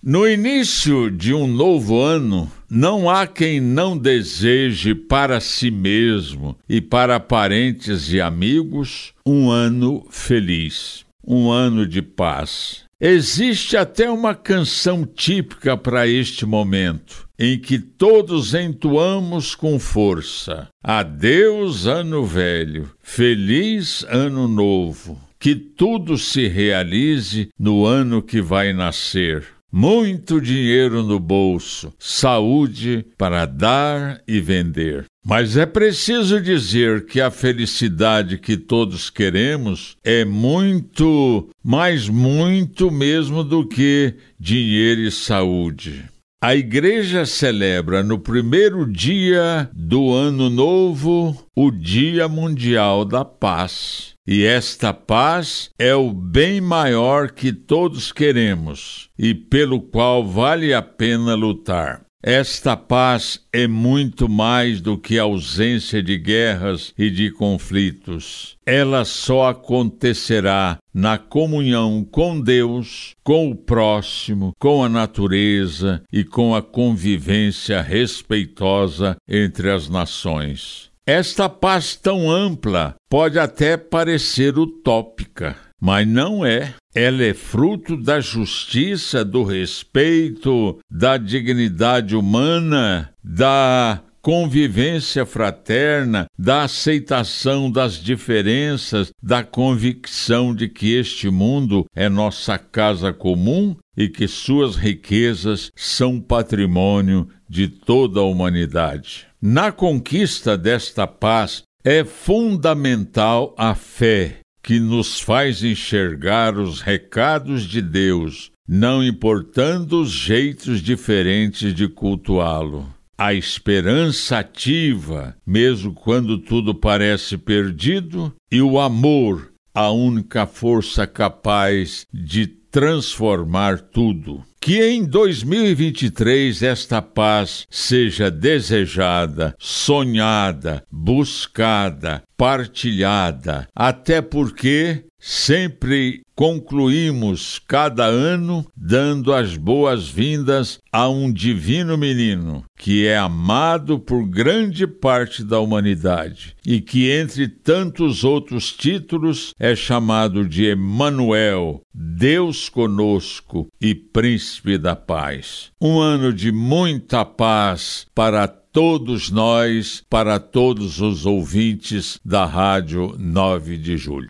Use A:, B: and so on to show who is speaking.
A: No início de um novo ano, não há quem não deseje para si mesmo e para parentes e amigos um ano feliz, um ano de paz. Existe até uma canção típica para este momento, em que todos entoamos com força: Adeus, ano velho, feliz ano novo, que tudo se realize no ano que vai nascer muito dinheiro no bolso, saúde para dar e vender. Mas é preciso dizer que a felicidade que todos queremos é muito, mas muito mesmo do que dinheiro e saúde. A igreja celebra no primeiro dia do ano novo o Dia Mundial da Paz. E esta paz é o bem maior que todos queremos e pelo qual vale a pena lutar. Esta paz é muito mais do que ausência de guerras e de conflitos. Ela só acontecerá na comunhão com Deus, com o próximo, com a natureza e com a convivência respeitosa entre as nações. Esta paz tão ampla pode até parecer utópica, mas não é. Ela é fruto da justiça, do respeito, da dignidade humana, da convivência fraterna, da aceitação das diferenças, da convicção de que este mundo é nossa casa comum e que suas riquezas são patrimônio de toda a humanidade. Na conquista desta paz é fundamental a fé, que nos faz enxergar os recados de Deus, não importando os jeitos diferentes de cultuá-lo. A esperança ativa, mesmo quando tudo parece perdido, e o amor, a única força capaz de transformar tudo. Que em 2023 esta paz seja desejada, sonhada, buscada, partilhada, até porque sempre concluímos cada ano dando as boas-vindas a um divino menino que é amado por grande parte da humanidade e que, entre tantos outros títulos, é chamado de Emanuel, Deus conosco e Príncipe da Paz. Um ano de muita paz para todos nós, para todos os ouvintes da Rádio 9 de Julho.